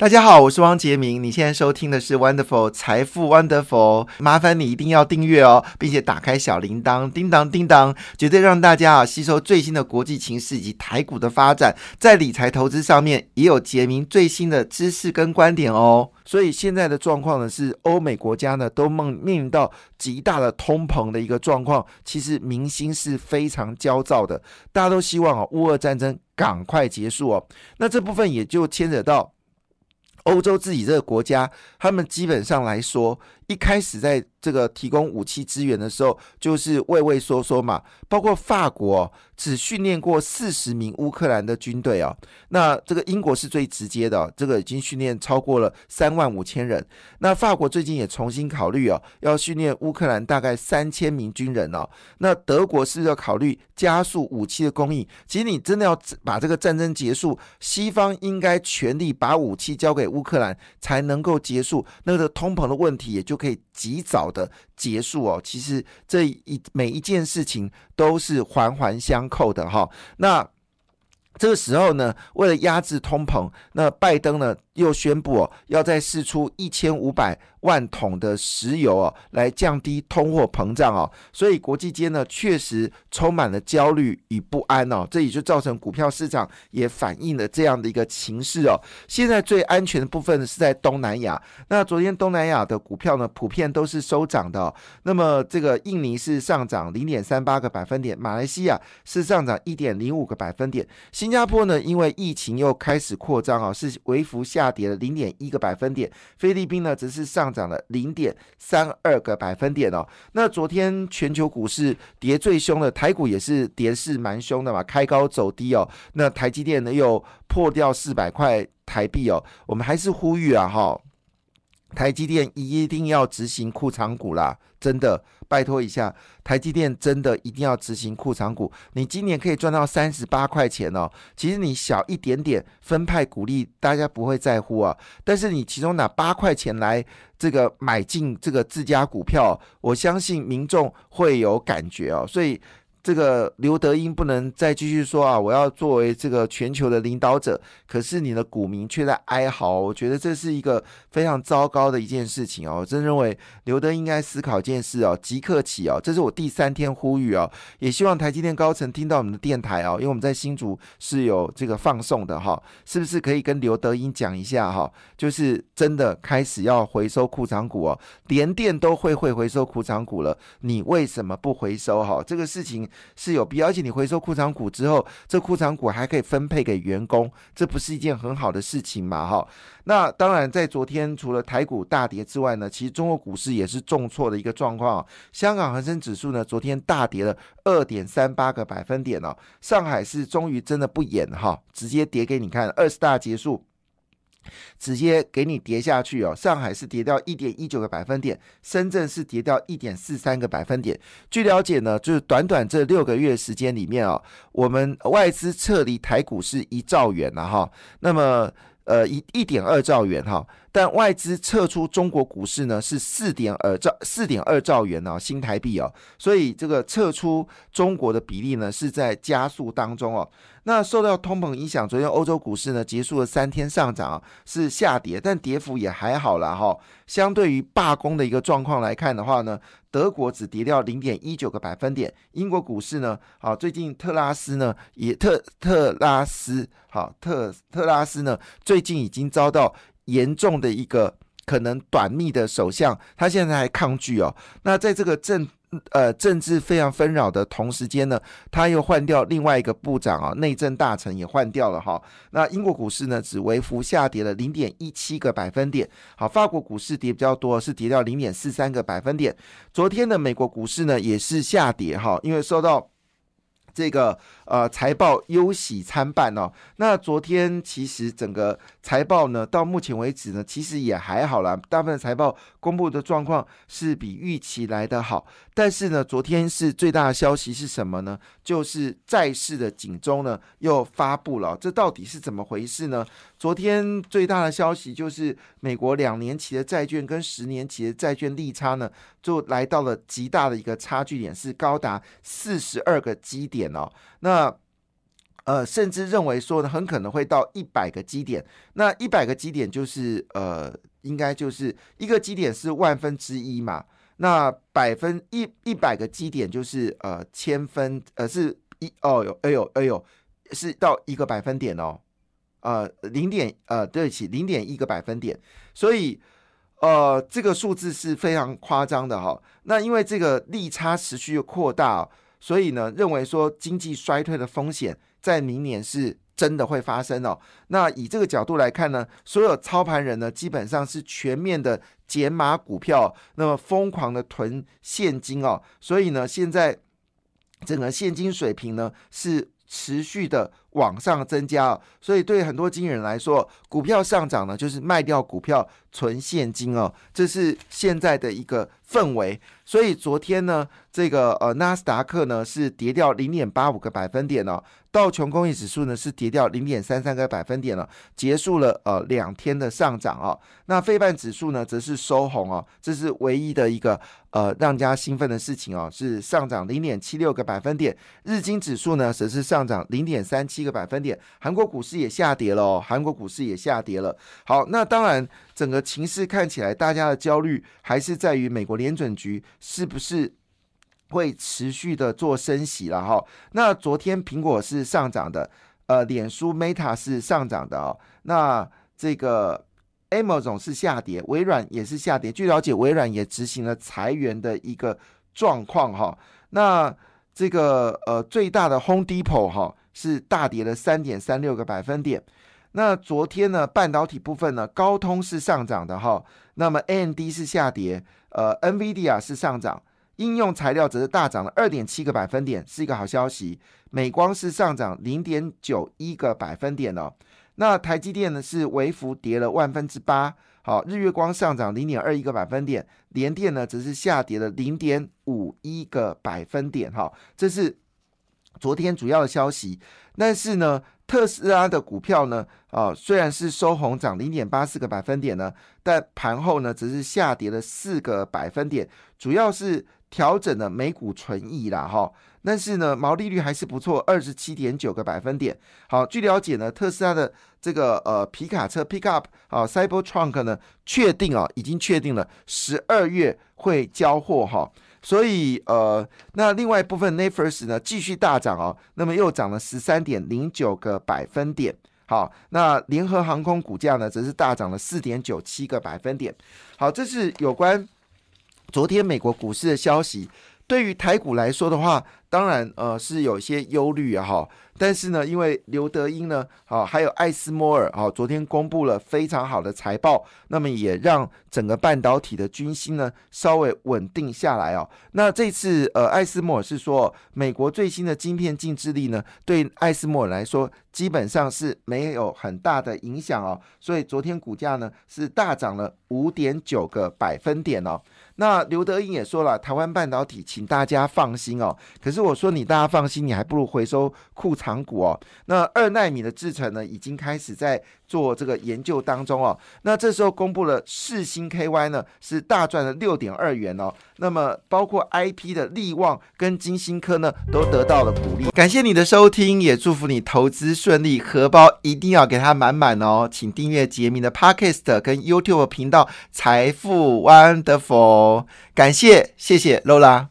大家好，我是汪杰明。你现在收听的是 Wonderful 财富 Wonderful，麻烦你一定要订阅哦，并且打开小铃铛，叮当叮当，绝对让大家啊吸收最新的国际情势以及台股的发展，在理财投资上面也有杰明最新的知识跟观点哦。所以现在的状况呢，是欧美国家呢都梦面临到极大的通膨的一个状况，其实民心是非常焦躁的，大家都希望啊乌俄战争赶快结束哦。那这部分也就牵扯到。欧洲自己这个国家，他们基本上来说，一开始在这个提供武器支援的时候，就是畏畏缩缩嘛。包括法国只训练过四十名乌克兰的军队哦，那这个英国是最直接的，这个已经训练超过了三万五千人。那法国最近也重新考虑哦，要训练乌克兰大概三千名军人哦。那德国是不是要考虑加速武器的供应？其实你真的要把这个战争结束，西方应该全力把武器交给乌克兰，才能够结束那个通膨的问题，也就可以及早的结束哦。其实这一每一件事情。都是环环相扣的哈，那这个时候呢，为了压制通膨，那拜登呢又宣布哦，要再释出一千五百。万桶的石油哦，来降低通货膨胀哦，所以国际间呢确实充满了焦虑与不安哦，这也就造成股票市场也反映了这样的一个情势哦。现在最安全的部分是在东南亚，那昨天东南亚的股票呢普遍都是收涨的，那么这个印尼是上涨零点三八个百分点，马来西亚是上涨一点零五个百分点，新加坡呢因为疫情又开始扩张啊，是微幅下下跌了零点一个百分点，菲律宾呢则是上。涨了零点三二个百分点哦。那昨天全球股市跌最凶的，台股也是跌势蛮凶的嘛，开高走低哦。那台积电呢又破掉四百块台币哦。我们还是呼吁啊，哈。台积电一定要执行库藏股啦，真的拜托一下，台积电真的一定要执行库藏股。你今年可以赚到三十八块钱哦，其实你小一点点分派股利，大家不会在乎啊。但是你其中拿八块钱来这个买进这个自家股票，我相信民众会有感觉哦，所以。这个刘德英不能再继续说啊！我要作为这个全球的领导者，可是你的股民却在哀嚎。我觉得这是一个非常糟糕的一件事情哦。我真认为刘德应该思考一件事哦，即刻起哦，这是我第三天呼吁哦，也希望台积电高层听到我们的电台哦，因为我们在新竹是有这个放送的哈，是不是可以跟刘德英讲一下哈？就是真的开始要回收库藏股哦，连电都会会回收库藏股了，你为什么不回收哈？这个事情。是有必要，而且你回收库藏股之后，这库藏股还可以分配给员工，这不是一件很好的事情嘛？哈，那当然，在昨天除了台股大跌之外呢，其实中国股市也是重挫的一个状况。香港恒生指数呢，昨天大跌了二点三八个百分点哦。上海是终于真的不演哈，直接跌给你看，二十大结束。直接给你跌下去哦，上海是跌掉一点一九个百分点，深圳是跌掉一点四三个百分点。据了解呢，就是短短这六个月时间里面哦，我们外资撤离台股是一兆元了哈，那么呃一一点二兆元哈。但外资撤出中国股市呢，是四点二兆四点二兆元哦，新台币哦，所以这个撤出中国的比例呢是在加速当中哦。那受到通膨影响，昨天欧洲股市呢结束了三天上涨，是下跌，但跌幅也还好了哈。相对于罢工的一个状况来看的话呢，德国只跌掉零点一九个百分点，英国股市呢，好，最近特拉斯呢也特特拉斯好特特拉斯呢最近已经遭到。严重的一个可能短命的首相，他现在还抗拒哦。那在这个政呃政治非常纷扰的同时间呢，他又换掉另外一个部长啊，内政大臣也换掉了哈。那英国股市呢，只微幅下跌了零点一七个百分点。好，法国股市跌比较多，是跌掉零点四三个百分点。昨天的美国股市呢，也是下跌哈，因为受到。这个呃财报忧喜参半哦，那昨天其实整个财报呢，到目前为止呢，其实也还好啦。大部分财报公布的状况是比预期来的好，但是呢，昨天是最大的消息是什么呢？就是债市的警钟呢又发布了，这到底是怎么回事呢？昨天最大的消息就是美国两年期的债券跟十年期的债券利差呢，就来到了极大的一个差距点，是高达四十二个基点点哦。那呃，甚至认为说呢，很可能会到一百个基点。那一百个基点就是呃，应该就是一个基点是万分之一嘛。那百分一一百个基点就是呃千分呃是一哦呦哎呦哎呦是到一个百分点哦，呃零点呃对不起零点一个百分点，所以呃这个数字是非常夸张的哈。那因为这个利差持续扩大，所以呢认为说经济衰退的风险。在明年是真的会发生哦。那以这个角度来看呢，所有操盘人呢基本上是全面的减码股票，那么疯狂的囤现金哦。所以呢，现在整个现金水平呢是持续的往上增加。所以对很多经纪人来说，股票上涨呢就是卖掉股票存现金哦，这是现在的一个氛围。所以昨天呢，这个呃纳斯达克呢是跌掉零点八五个百分点哦。道琼工业指数呢是跌掉零点三三个百分点了，结束了呃两天的上涨啊。那费半指数呢则是收红哦，这是唯一的一个呃让家兴奋的事情哦，是上涨零点七六个百分点。日经指数呢则是上涨零点三七一个百分点。韩国股市也下跌了哦，韩国股市也下跌了。好，那当然整个情势看起来，大家的焦虑还是在于美国联准局是不是。会持续的做升息了哈，那昨天苹果是上涨的，呃，脸书 Meta 是上涨的哦，那这个 Amazon 是下跌，微软也是下跌。据了解，微软也执行了裁员的一个状况哈。那这个呃最大的 Home Depot 哈是大跌了三点三六个百分点。那昨天呢，半导体部分呢，高通是上涨的哈，那么 AMD 是下跌，呃，NVIDIA 是上涨。应用材料则是大涨了二点七个百分点，是一个好消息。美光是上涨零点九一个百分点哦。那台积电呢是微幅跌了万分之八。好，日月光上涨零点二一个百分点，联电呢则是下跌了零点五一个百分点。哈，这是昨天主要的消息。但是呢，特斯拉的股票呢，啊，虽然是收红涨零点八四个百分点呢，但盘后呢只是下跌了四个百分点，主要是。调整了每股存益啦，哈，但是呢，毛利率还是不错，二十七点九个百分点。好，据了解呢，特斯拉的这个呃皮卡车 Pickup 啊，Cybertruck 呢，确定啊，已经确定了十二月会交货哈。所以呃，那另外一部分 n e f e r s 呢继续大涨哦，那么又涨了十三点零九个百分点。好，那联合航空股价呢，则是大涨了四点九七个百分点。好，这是有关。昨天美国股市的消息，对于台股来说的话，当然呃是有些忧虑啊哈。但是呢，因为刘德英呢，好还有艾斯摩尔啊，昨天公布了非常好的财报，那么也让整个半导体的军心呢稍微稳定下来哦。那这次呃，艾斯摩尔是说，美国最新的晶片禁制力呢，对艾斯摩尔来说基本上是没有很大的影响哦。所以昨天股价呢是大涨了五点九个百分点哦。那刘德英也说了，台湾半导体，请大家放心哦。可是我说你大家放心，你还不如回收库藏股哦。那二纳米的制程呢，已经开始在做这个研究当中哦。那这时候公布了世星 KY 呢，是大赚了六点二元哦。那么包括 IP 的利旺跟金星科呢，都得到了鼓励。感谢你的收听，也祝福你投资顺利，荷包一定要给它满满哦。请订阅杰明的 Podcast 跟 YouTube 频道财富 Wonderful。感谢，谢谢 Lola。